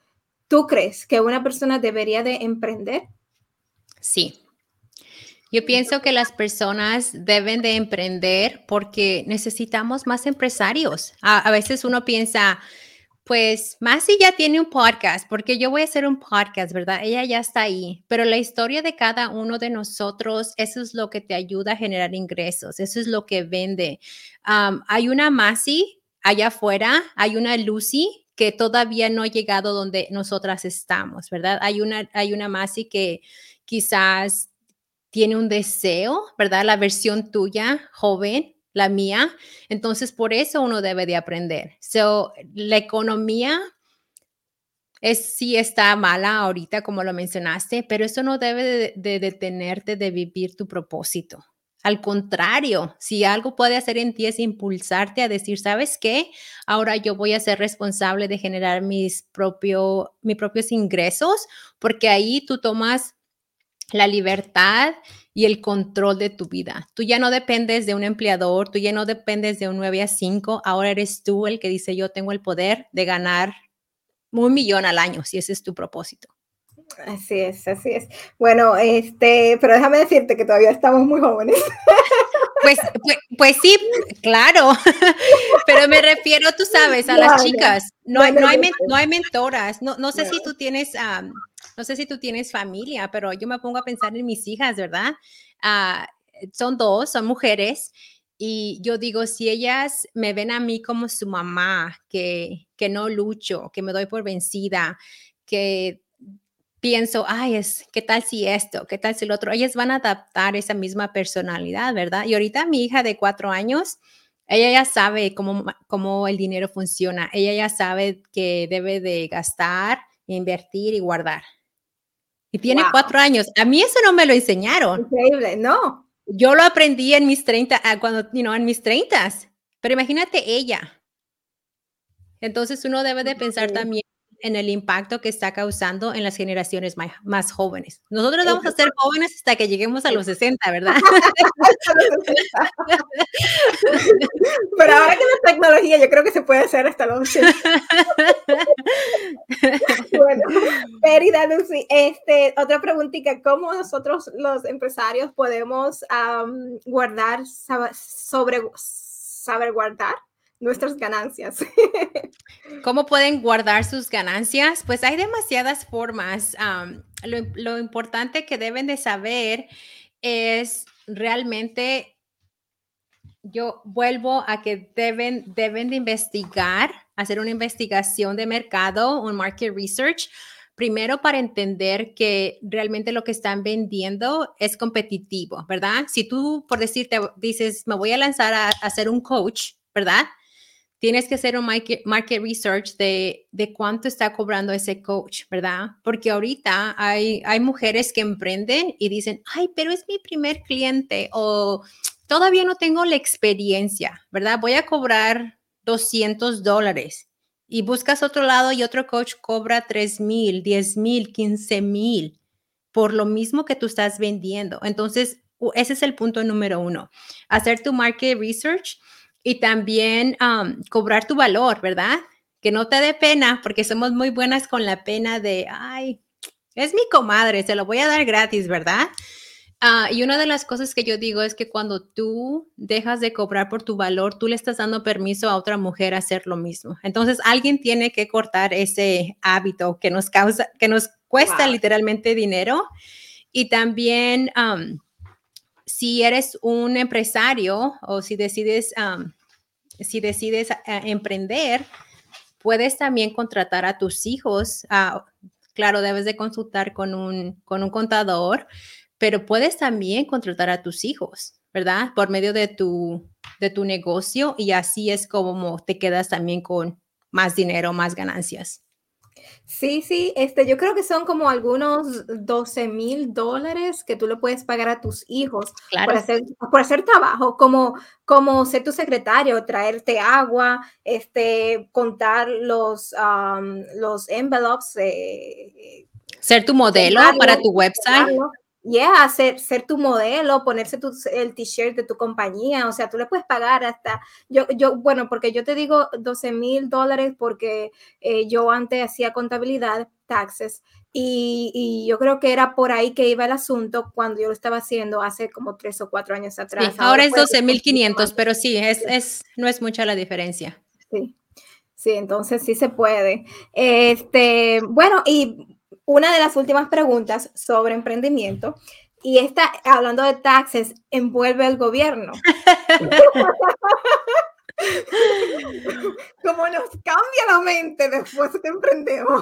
¿tú crees que una persona debería de emprender? Sí. Yo pienso que las personas deben de emprender porque necesitamos más empresarios. A, veces uno piensa, pues Masi ya tiene un podcast, porque yo voy a hacer un podcast, ¿verdad? Ella ya está ahí, pero la historia de cada uno de nosotros, eso es lo que te ayuda a generar ingresos, eso es lo que vende. hay una Masi allá afuera hay una Lucy que todavía no ha llegado donde nosotras estamos, ¿verdad? Hay una, hay una Masi que quizás tiene un deseo, ¿verdad? La versión tuya, joven, la mía. Entonces, por eso uno debe de aprender. So, la economía es sí está mala ahorita, como lo mencionaste, pero eso no debe de detenerte de vivir tu propósito. Al contrario, si algo puede hacer en ti es impulsarte a decir, ¿sabes qué? Ahora yo voy a ser responsable de generar mis, propio, mis propios ingresos, porque ahí tú tomas la libertad y el control de tu vida. Tú ya no dependes de un empleador, tú ya no dependes de un 9 a 5, ahora eres tú el que dice yo tengo el poder de ganar un millón al año, si ese es tu propósito. Así es, así es. Bueno, este, pero déjame decirte que todavía estamos muy jóvenes. Pues, pues, pues sí, claro, pero me refiero, tú sabes, a las chicas. No, hay, no, hay, no hay mentoras. No, no sé si tú tienes, no sé si tú tienes familia, pero yo me pongo a pensar en mis hijas, ¿verdad? Ah, son dos, son mujeres. Y yo digo, si ellas me ven a mí como su mamá, que, que no lucho, que me doy por vencida, que pienso, ay, es, ¿qué tal si esto? ¿Qué tal si lo otro? Ellas van a adaptar esa misma personalidad, ¿verdad? Y ahorita mi hija de cuatro años, ella ya sabe cómo, cómo el dinero funciona. Ella ya sabe que debe de gastar, invertir y guardar. Y tiene cuatro años. A mí eso no me lo enseñaron. Increíble, no. Yo lo aprendí en mis 30, ah, cuando, you know, en mis 30. Pero imagínate ella. Entonces uno debe de pensar también en el impacto que está causando en las generaciones más, jóvenes. Nosotros vamos a ser jóvenes hasta que lleguemos a los 60, ¿verdad? Pero ahora que la tecnología, yo creo que se puede hacer hasta los 80. bueno, Lucy, este, otra preguntita, ¿cómo nosotros los empresarios podemos guardar, sobre, saber guardar nuestras ganancias. ¿Cómo pueden guardar sus ganancias? Pues hay demasiadas formas. lo, importante que deben de saber es realmente, yo vuelvo a que deben, deben de investigar, hacer una investigación de mercado, un market research, primero para entender que realmente lo que están vendiendo es competitivo, ¿verdad? Si tú, por decirte, dices, me voy a lanzar a, a ser un coach, ¿verdad? Tienes que hacer un market, research de, de, cuánto está cobrando ese coach, ¿verdad? Porque ahorita hay, hay mujeres que emprenden y dicen, ay, pero es mi primer cliente o todavía no tengo la experiencia, ¿verdad? Voy a cobrar 200 dólares y buscas otro lado y otro coach cobra 3 mil, 10 mil, 15 mil por lo mismo que tú estás vendiendo. Entonces, ese es el punto número uno, hacer tu market research y también cobrar tu valor, ¿verdad? Que no te dé pena, porque somos muy buenas con la pena de, ay, es mi comadre, se lo voy a dar gratis, ¿verdad? Ah, y una de las cosas que yo digo es que cuando tú dejas de cobrar por tu valor, tú le estás dando permiso a otra mujer a hacer lo mismo. Entonces, alguien tiene que cortar ese hábito que nos causa, que nos cuesta literalmente dinero. Y también, si eres un empresario o si decides, si decides eh, emprender, puedes también contratar a tus hijos. claro, debes de consultar con un, con un contador, pero puedes también contratar a tus hijos, ¿verdad? Por medio de tu, de tu negocio y así es como te quedas también con más dinero, más ganancias. Sí, sí, este, yo creo que son como algunos 12 mil dólares que tú le puedes pagar a tus hijos por, hacer, por hacer trabajo, como, como ser tu secretario, traerte agua, este, contar los, los envelopes. Eh, ser tu modelo para tu website yeah, ser, ser tu modelo, ponerse el t-shirt de tu compañía, o sea, tú le puedes pagar hasta, yo, yo bueno, porque yo te digo 12 mil dólares porque eh, yo antes hacía contabilidad, taxes, y, yo creo que era por ahí que iba el asunto cuando yo lo estaba haciendo hace como tres o cuatro años atrás. ahora, es 12 mil 500, pero sí, es, es, no es mucha la diferencia. Sí. Sí, entonces sí se puede. Este, bueno, y una de las últimas preguntas sobre emprendimiento y esta, hablando de taxes, envuelve al gobierno. Como nos cambia la mente después que emprendemos.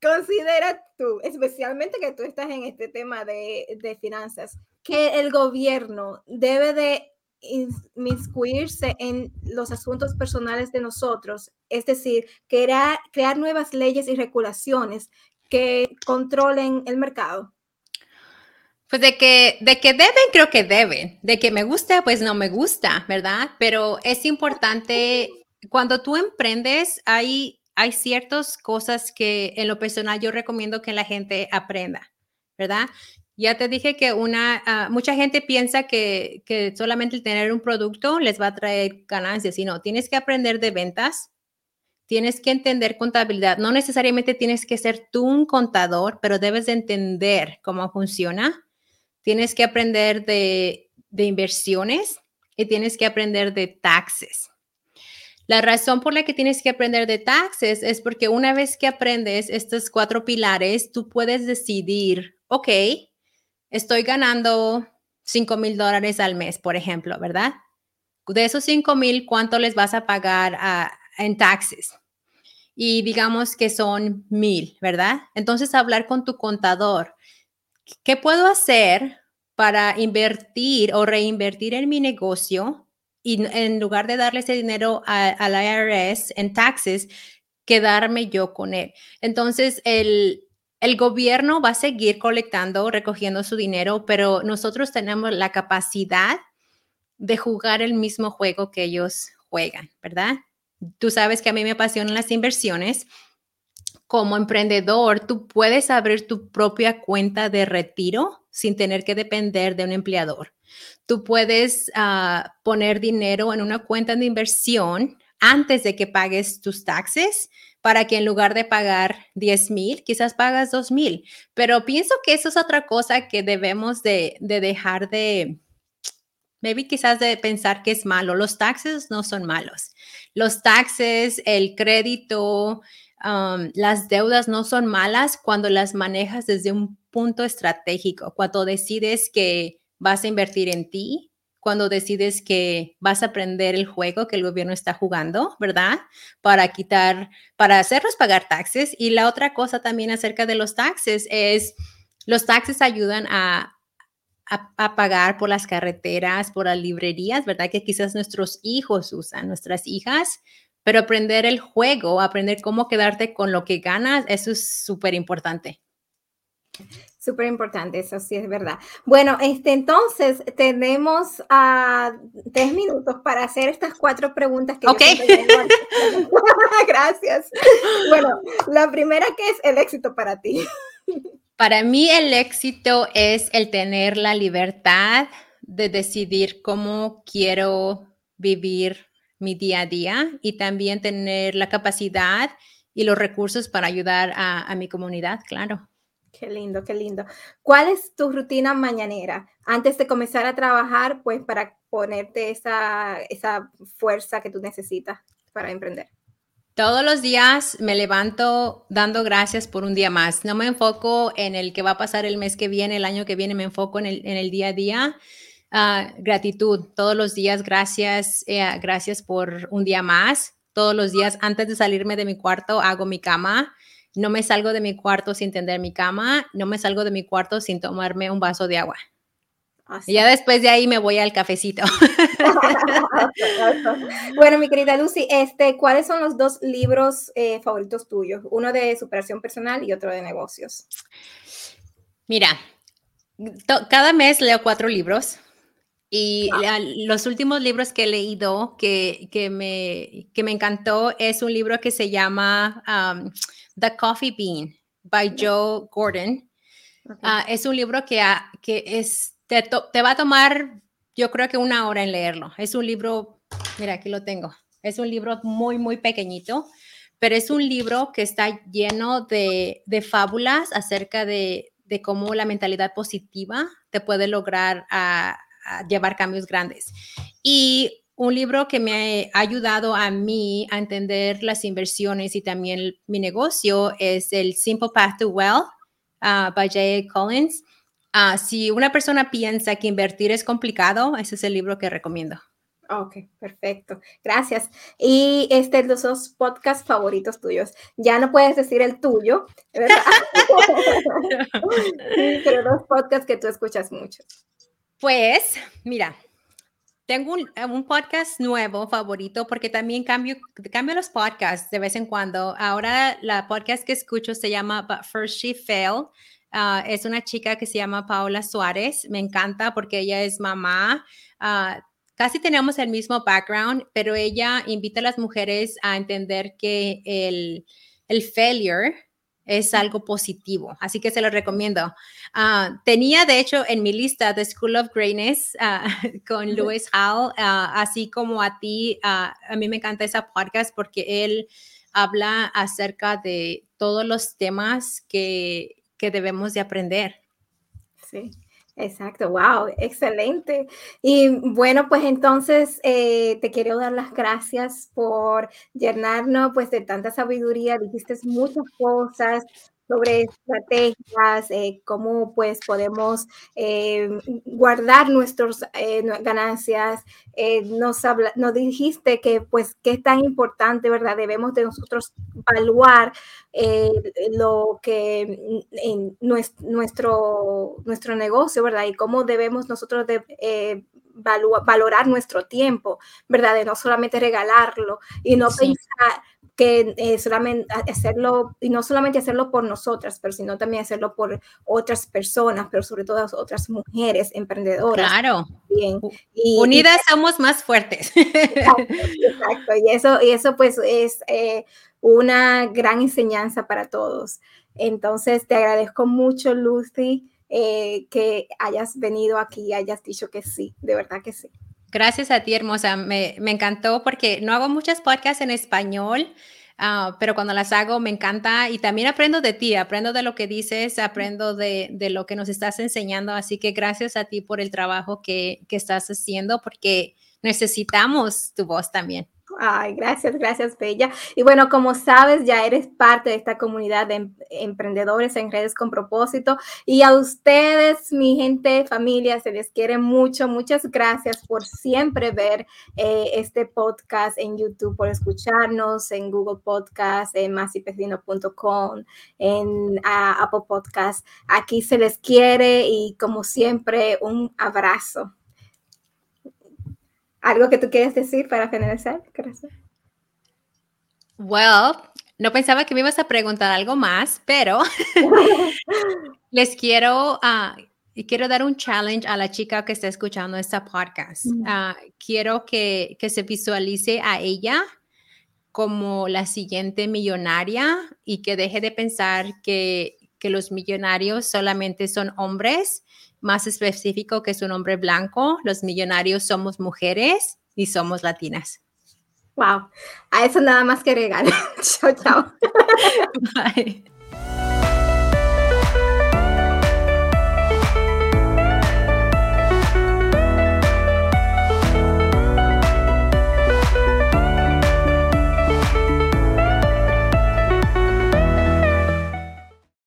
considera tú, especialmente que tú estás en este tema de, de finanzas, que el gobierno debe de inmiscuirse en los asuntos personales de nosotros, es decir, crear, crear nuevas leyes y regulaciones que controlen el mercado? Pues de que, de que deben, creo que deben. De que me gusta, pues no me gusta, ¿verdad? Pero es importante, cuando tú emprendes, hay, hay ciertas cosas que en lo personal yo recomiendo que la gente aprenda, ¿verdad? Ya te dije que una, ah, mucha gente piensa que, que, solamente el tener un producto les va a traer ganancias, sino tienes que aprender de ventas, tienes que entender contabilidad. No necesariamente tienes que ser tú un contador, pero debes de entender cómo funciona. Tienes que aprender de, de inversiones y tienes que aprender de taxes. La razón por la que tienes que aprender de taxes es porque una vez que aprendes estos cuatro pilares, tú puedes decidir, ok, estoy ganando 5 mil dólares al mes, por ejemplo, ¿verdad? De esos 5 mil, ¿cuánto les vas a pagar en taxes? Y digamos que son mil, ¿verdad? Entonces, hablar con tu contador. ¿Qué puedo hacer para invertir o reinvertir en mi negocio y en lugar de darle ese dinero al IRS en taxes, quedarme yo con él? Entonces, el, el gobierno va a seguir colectando, recogiendo su dinero, pero nosotros tenemos la capacidad de jugar el mismo juego que ellos juegan, ¿verdad? Tú sabes que a mí me apasionan las inversiones. Como emprendedor, tú puedes abrir tu propia cuenta de retiro sin tener que depender de un empleador. Tú puedes ah, poner dinero en una cuenta de inversión antes de que pagues tus taxes para que en lugar de pagar 10 mil, quizás pagas 2 mil. Pero pienso que eso es otra cosa que debemos de, dejar de, maybe quizás de pensar que es malo. Los taxes no son malos. Los taxes, el crédito, um, las deudas no son malas cuando las manejas desde un punto estratégico, cuando decides que vas a invertir en ti, cuando decides que vas a aprender el juego que el gobierno está jugando, ¿verdad? Para quitar, para hacerlos pagar taxes. Y la otra cosa también acerca de los taxes es, los taxes ayudan a, a, pagar por las carreteras, por las librerías, ¿verdad? Que quizás nuestros hijos usan, nuestras hijas, pero aprender el juego, aprender cómo quedarte con lo que ganas, eso es súper importante. Súper importante, eso sí es verdad. Bueno, este, entonces tenemos uh, tres minutos para hacer estas cuatro preguntas que Ok. Gracias. Bueno, la primera que es el éxito para ti. Para mí el éxito es el tener la libertad de decidir cómo quiero vivir mi día a día y también tener la capacidad y los recursos para ayudar a, a mi comunidad, claro. Qué lindo, qué lindo. ¿Cuál es tu rutina mañanera antes de comenzar a trabajar, pues para ponerte esa, esa fuerza que tú necesitas para emprender? Todos los días me levanto dando gracias por un día más. No me enfoco en el que va a pasar el mes que viene, el año que viene, me enfoco en el, en el día a día. Uh, gratitud, todos los días, gracias, eh, gracias por un día más. Todos los días, antes de salirme de mi cuarto, hago mi cama. No me salgo de mi cuarto sin tender mi cama, no me salgo de mi cuarto sin tomarme un vaso de agua. Y ya después de ahí me voy al cafecito. bueno, mi querida Lucy, este, ¿cuáles son los dos libros eh, favoritos tuyos? Uno de superación personal y otro de negocios. Mira, cada mes leo cuatro libros y los últimos libros que he leído que, que, me, que me encantó es un libro que se llama um, The Coffee Bean by Joe Gordon. Ah, es un libro que, que es, te, te, va a tomar, yo creo que una hora en leerlo. Es un libro, mira, aquí lo tengo. Es un libro muy, muy pequeñito, pero es un libro que está lleno de, de fábulas acerca de, de, cómo la mentalidad positiva te puede lograr a, a llevar cambios grandes. Y un libro que me ha ayudado a mí a entender las inversiones y también mi negocio es el Simple Path to Wealth uh, by Jay Collins. Uh, si una persona piensa que invertir es complicado, ese es el libro que recomiendo. Ok, perfecto. Gracias. Y este, los dos podcasts favoritos tuyos. Ya no puedes decir el tuyo, ¿verdad? pero dos podcasts que tú escuchas mucho. Pues, mira, tengo eh, un, podcast nuevo favorito porque también cambio, los podcasts de vez en cuando. Ahora la podcast que escucho se llama But First She Fell. Ah, es una chica que se llama Paola Suárez. Me encanta porque ella es mamá. Uh, casi tenemos el mismo background, pero ella invita a las mujeres a entender que el, el failure es algo positivo, así que se lo recomiendo. Ah, tenía, de hecho, en mi lista The School of Greatness ah, con Lewis Hall, ah, así como a ti, a mí me encanta esa podcast porque él habla acerca de todos los temas que, que debemos de aprender. Sí. Exacto, wow, excelente. Y bueno, pues entonces eh, te quiero dar las gracias por llenarnos pues de tanta sabiduría, dijiste muchas cosas, sobre estrategias, eh, cómo pues podemos eh, guardar nuestras eh, ganancias. nos, habla, nos dijiste que pues qué es tan importante, ¿verdad? Debemos de nosotros evaluar lo que en nuestro, nuestro negocio, ¿verdad? Y cómo debemos nosotros de, valorar nuestro tiempo, ¿verdad? De no solamente regalarlo y no pensar que eh, solamente hacerlo, y no solamente hacerlo por nosotras, pero sino también hacerlo por otras personas, pero sobre todo otras mujeres emprendedoras. Claro. Bien. Unidas somos más fuertes. Exacto, Y eso, y eso pues es eh, una gran enseñanza para todos. Entonces, te agradezco mucho, Lucy, eh, que hayas venido aquí y hayas dicho que sí, de verdad que sí. Gracias a ti, hermosa. Me, encantó porque no hago muchas podcasts en español, ah, pero cuando las hago me encanta y también aprendo de ti, aprendo de lo que dices, aprendo de, lo que nos estás enseñando. Así que gracias a ti por el trabajo que, que estás haciendo porque necesitamos tu voz también. Ay, gracias, gracias, Bella. Y bueno, como sabes, ya eres parte de esta comunidad de em, emprendedores en redes con propósito. Y a ustedes, mi gente, familia, se les quiere mucho. Muchas gracias por siempre ver eh, este podcast en YouTube, por escucharnos en Google Podcast, en masipecino.com, en Apple Podcast. Aquí se les quiere y como siempre, un abrazo. ¿Algo que tú quieres decir para finalizar, corazón? Well, no pensaba que me ibas a preguntar algo más, pero les quiero, uh, quiero dar un challenge a la chica que está escuchando esta podcast. Ah, quiero que, que se visualice a ella como la siguiente millonaria y que deje de pensar que, que los millonarios solamente son hombres más específico que es un hombre blanco, los millonarios somos mujeres y somos latinas. Wow, a eso nada más que regalar. chao, chao. Bye.